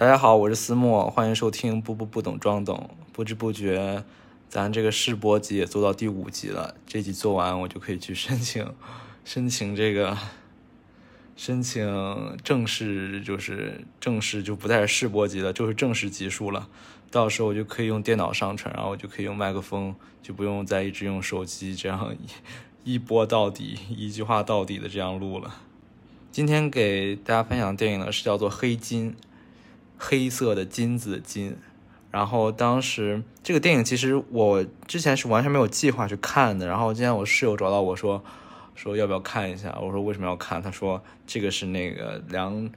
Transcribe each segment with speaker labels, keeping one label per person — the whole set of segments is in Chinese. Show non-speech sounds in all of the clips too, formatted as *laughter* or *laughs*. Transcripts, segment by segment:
Speaker 1: 大家好，我是思墨，欢迎收听不不不懂装懂。不知不觉，咱这个试播集也做到第五集了。这集做完，我就可以去申请，*laughs* 申请这个，申请正式，就是正式就不再是试播集了，就是正式集数了。到时候我就可以用电脑上传，然后我就可以用麦克风，就不用再一直用手机这样一 *laughs* 一播到底，一句话到底的这样录了。今天给大家分享的电影呢是叫做《黑金》。黑色的金子金，然后当时这个电影其实我之前是完全没有计划去看的，然后今天我室友找到我说，说要不要看一下？我说为什么要看？他说这个是那个梁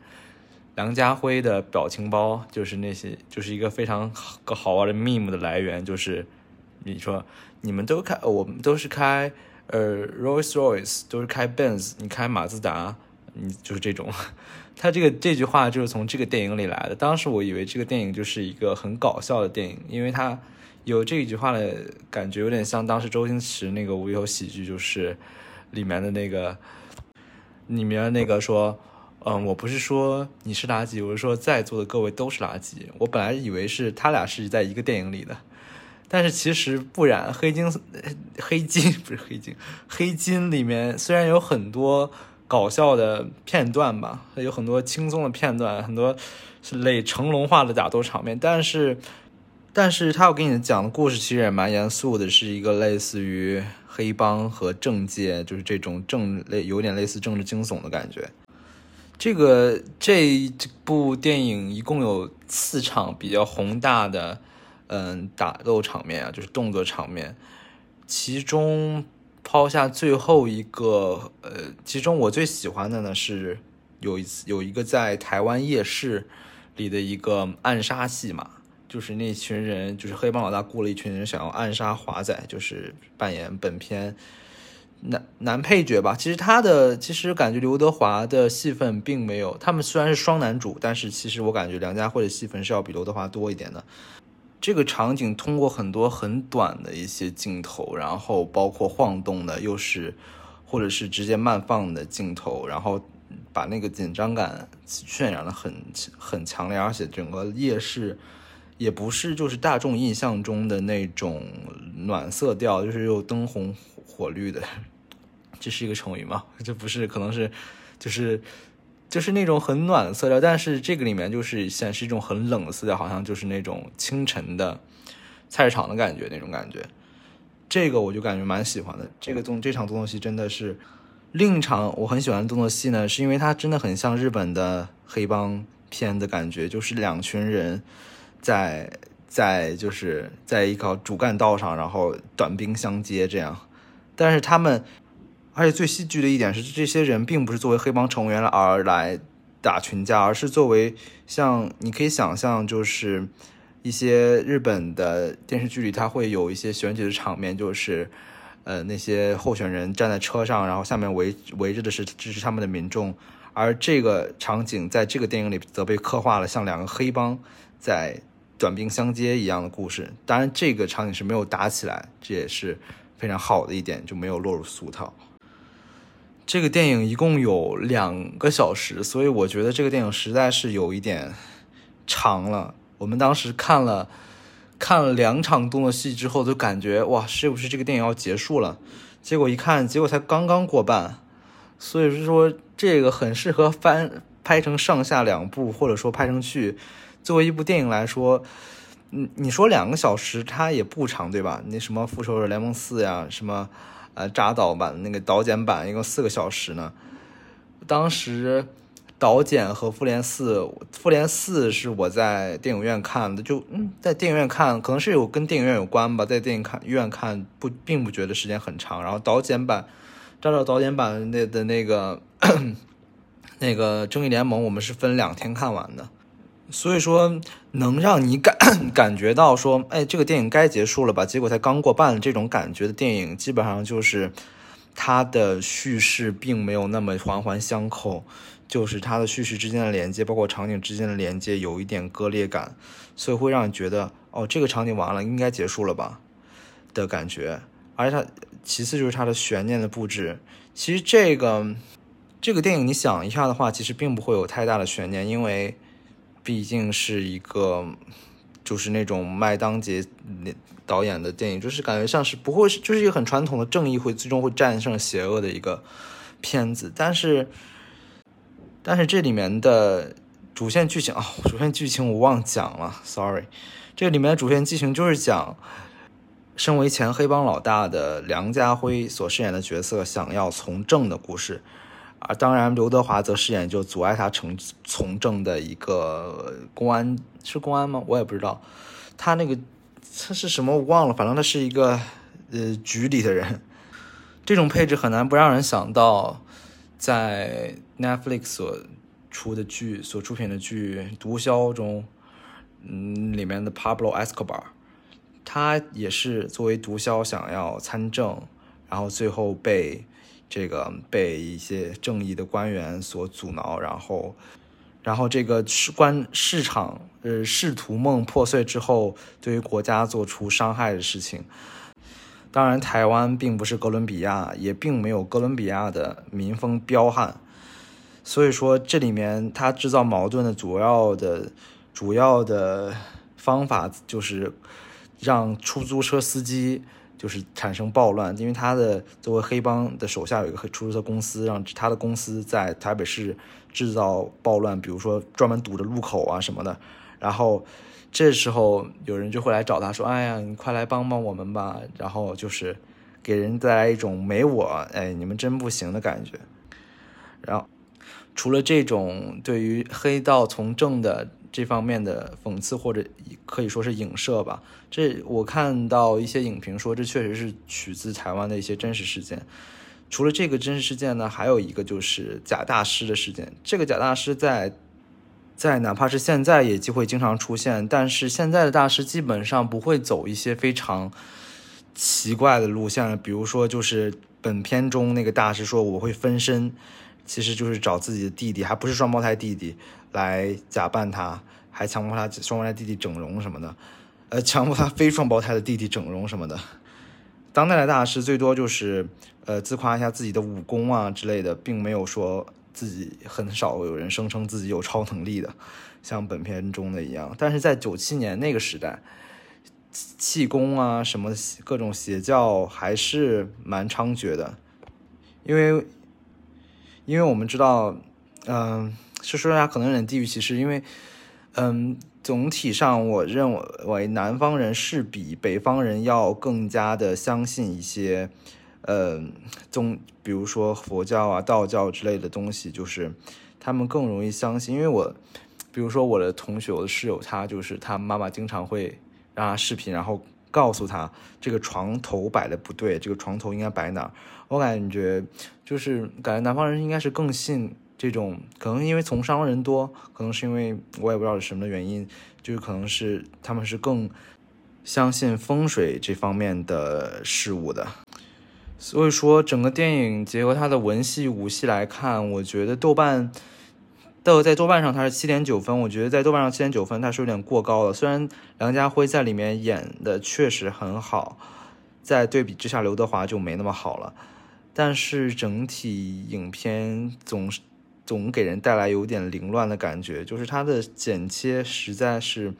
Speaker 1: 梁家辉的表情包，就是那些就是一个非常个好玩的 meme 的来源，就是你说你们都开，我们都是开呃 Rolls Royce，都是开 Benz，你开马自达。你就是这种，*laughs* 他这个这句话就是从这个电影里来的。当时我以为这个电影就是一个很搞笑的电影，因为他有这一句话的感觉，有点像当时周星驰那个无忧喜剧，就是里面的那个里面那个说，嗯，我不是说你是垃圾，我是说在座的各位都是垃圾。我本来以为是他俩是在一个电影里的，但是其实不然。黑金黑金不是黑金，黑金里面虽然有很多。搞笑的片段吧，有很多轻松的片段，很多是类成龙化的打斗场面。但是，但是他要给你讲的故事其实也蛮严肃的，是一个类似于黑帮和政界，就是这种政类，有点类似政治惊悚的感觉。这个这部电影一共有四场比较宏大的，嗯，打斗场面啊，就是动作场面，其中。抛下最后一个，呃，其中我最喜欢的呢是有一次有一个在台湾夜市里的一个暗杀戏嘛，就是那群人，就是黑帮老大雇了一群人想要暗杀华仔，就是扮演本片男男配角吧。其实他的其实感觉刘德华的戏份并没有，他们虽然是双男主，但是其实我感觉梁家辉的戏份是要比刘德华多一点的。这个场景通过很多很短的一些镜头，然后包括晃动的，又是或者是直接慢放的镜头，然后把那个紧张感渲染的很很强烈，而且整个夜市也不是就是大众印象中的那种暖色调，就是又灯红火绿的，*laughs* 这是一个成语吗？*laughs* 这不是，可能是就是。就是那种很暖的色调，但是这个里面就是显示一种很冷的色调，好像就是那种清晨的菜市场的感觉那种感觉。这个我就感觉蛮喜欢的。这个动这场动作戏真的是另一场我很喜欢的动作戏呢，是因为它真的很像日本的黑帮片的感觉，就是两群人在在就是在一条主干道上，然后短兵相接这样，但是他们。而且最戏剧的一点是，这些人并不是作为黑帮成员而来打群架，而是作为像你可以想象，就是一些日本的电视剧里，他会有一些选举的场面，就是呃那些候选人站在车上，然后下面围围着的是支持他们的民众，而这个场景在这个电影里则被刻画了像两个黑帮在短兵相接一样的故事。当然，这个场景是没有打起来，这也是非常好的一点，就没有落入俗套。这个电影一共有两个小时，所以我觉得这个电影实在是有一点长了。我们当时看了看了两场动作戏之后，就感觉哇，是不是这个电影要结束了？结果一看，结果才刚刚过半。所以说，这个很适合翻拍成上下两部，或者说拍成剧。作为一部电影来说，嗯，你说两个小时它也不长，对吧？那什么《复仇者联盟四》呀，什么。呃，扎导版那个导剪版一共四个小时呢。当时导剪和复联四，复联四是我在电影院看的，就嗯，在电影院看，可能是有跟电影院有关吧，在电影看院看不并不觉得时间很长。然后导剪版，扎导导剪版那的那个 *coughs* 那个正义联盟，我们是分两天看完的。所以说，能让你感 *coughs* 感觉到说，哎，这个电影该结束了吧？结果才刚过半，这种感觉的电影，基本上就是它的叙事并没有那么环环相扣，就是它的叙事之间的连接，包括场景之间的连接，有一点割裂感，所以会让你觉得，哦，这个场景完了，应该结束了吧的感觉。而且它其次就是它的悬念的布置，其实这个这个电影你想一下的话，其实并不会有太大的悬念，因为。毕竟是一个就是那种麦当杰导演的电影，就是感觉像是不会是就是一个很传统的正义会最终会战胜邪恶的一个片子，但是但是这里面的主线剧情啊，主线剧情我忘讲了，sorry，这里面的主线剧情就是讲。身为前黑帮老大的梁家辉所饰演的角色想要从政的故事，而当然刘德华则饰演就阻碍他从从政的一个公安，是公安吗？我也不知道，他那个他是什么我忘了，反正他是一个呃局里的人。这种配置很难不让人想到，在 Netflix 所出的剧所出品的剧《毒枭》中，嗯，里面的 Pablo Escobar。他也是作为毒枭想要参政，然后最后被这个被一些正义的官员所阻挠，然后，然后这个市官市场呃仕途梦破碎之后，对于国家做出伤害的事情。当然，台湾并不是哥伦比亚，也并没有哥伦比亚的民风彪悍，所以说这里面他制造矛盾的主要的主要的方法就是。让出租车司机就是产生暴乱，因为他的作为黑帮的手下有一个出租车公司，让他的公司在台北市制造暴乱，比如说专门堵着路口啊什么的。然后这时候有人就会来找他说：“哎呀，你快来帮帮我们吧！”然后就是给人带来一种没我哎你们真不行的感觉。然后除了这种对于黑道从政的。这方面的讽刺或者可以说是影射吧。这我看到一些影评说，这确实是取自台湾的一些真实事件。除了这个真实事件呢，还有一个就是假大师的事件。这个假大师在在哪怕是现在也就会经常出现，但是现在的大师基本上不会走一些非常奇怪的路线，比如说就是本片中那个大师说我会分身，其实就是找自己的弟弟，还不是双胞胎弟弟。来假扮他，还强迫他双胞胎弟弟整容什么的，呃，强迫他非双胞胎的弟弟整容什么的。当代的大师最多就是呃自夸一下自己的武功啊之类的，并没有说自己很少有人声称自己有超能力的，像本片中的一样。但是在九七年那个时代，气功啊什么各种邪教还是蛮猖獗的，因为因为我们知道，嗯。是说下可能有点地域歧视，因为，嗯，总体上我认为南方人是比北方人要更加的相信一些，呃，宗，比如说佛教啊、道教之类的东西，就是他们更容易相信。因为我，比如说我的同学、我的室友，他就是他妈妈经常会让他视频，然后告诉他这个床头摆的不对，这个床头应该摆哪儿。我感觉就是感觉南方人应该是更信。这种可能因为从商人多，可能是因为我也不知道是什么原因，就是可能是他们是更相信风水这方面的事物的。所以说，整个电影结合它的文戏武戏来看，我觉得豆瓣豆在豆瓣上它是七点九分，我觉得在豆瓣上七点九分它是有点过高了。虽然梁家辉在里面演的确实很好，在对比之下，刘德华就没那么好了，但是整体影片总是。总给人带来有点凌乱的感觉，就是它的剪切实在是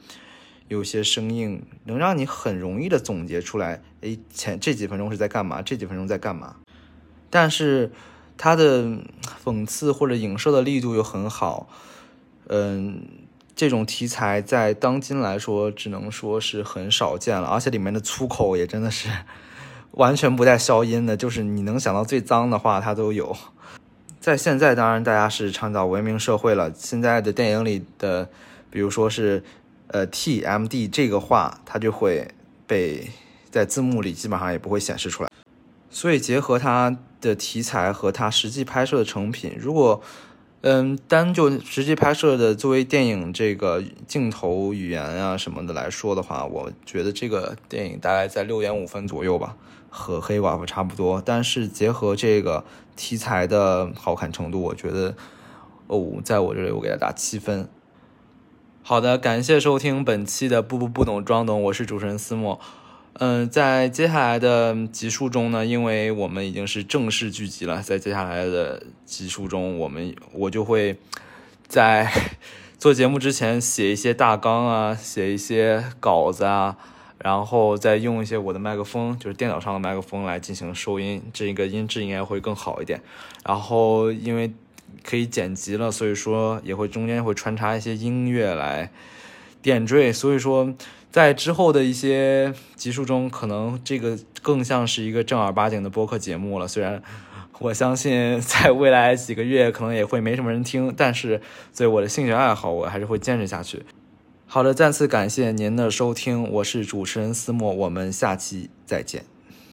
Speaker 1: 有些生硬，能让你很容易的总结出来，哎，前这几分钟是在干嘛，这几分钟在干嘛。但是它的讽刺或者影射的力度又很好，嗯，这种题材在当今来说只能说是很少见了，而且里面的粗口也真的是完全不带消音的，就是你能想到最脏的话，它都有。在现在，当然大家是倡导文明社会了。现在的电影里的，比如说是，呃，T M D 这个话，它就会被在字幕里基本上也不会显示出来。所以结合它的题材和它实际拍摄的成品，如果，嗯，单就实际拍摄的作为电影这个镜头语言啊什么的来说的话，我觉得这个电影大概在六点五分左右吧。和黑寡妇差不多，但是结合这个题材的好看程度，我觉得哦，在我这里我给他打七分。好的，感谢收听本期的不不不懂装懂，我是主持人思墨。嗯，在接下来的集数中呢，因为我们已经是正式聚集了，在接下来的集数中，我们我就会在。*laughs* 做节目之前写一些大纲啊，写一些稿子啊，然后再用一些我的麦克风，就是电脑上的麦克风来进行收音，这个音质应该会更好一点。然后因为可以剪辑了，所以说也会中间会穿插一些音乐来点缀，所以说在之后的一些集数中，可能这个更像是一个正儿八经的播客节目了，虽然。我相信在未来几个月可能也会没什么人听，但是作为我的兴趣爱好，我还是会坚持下去。好的，再次感谢您的收听，我是主持人思墨，我们下期再见。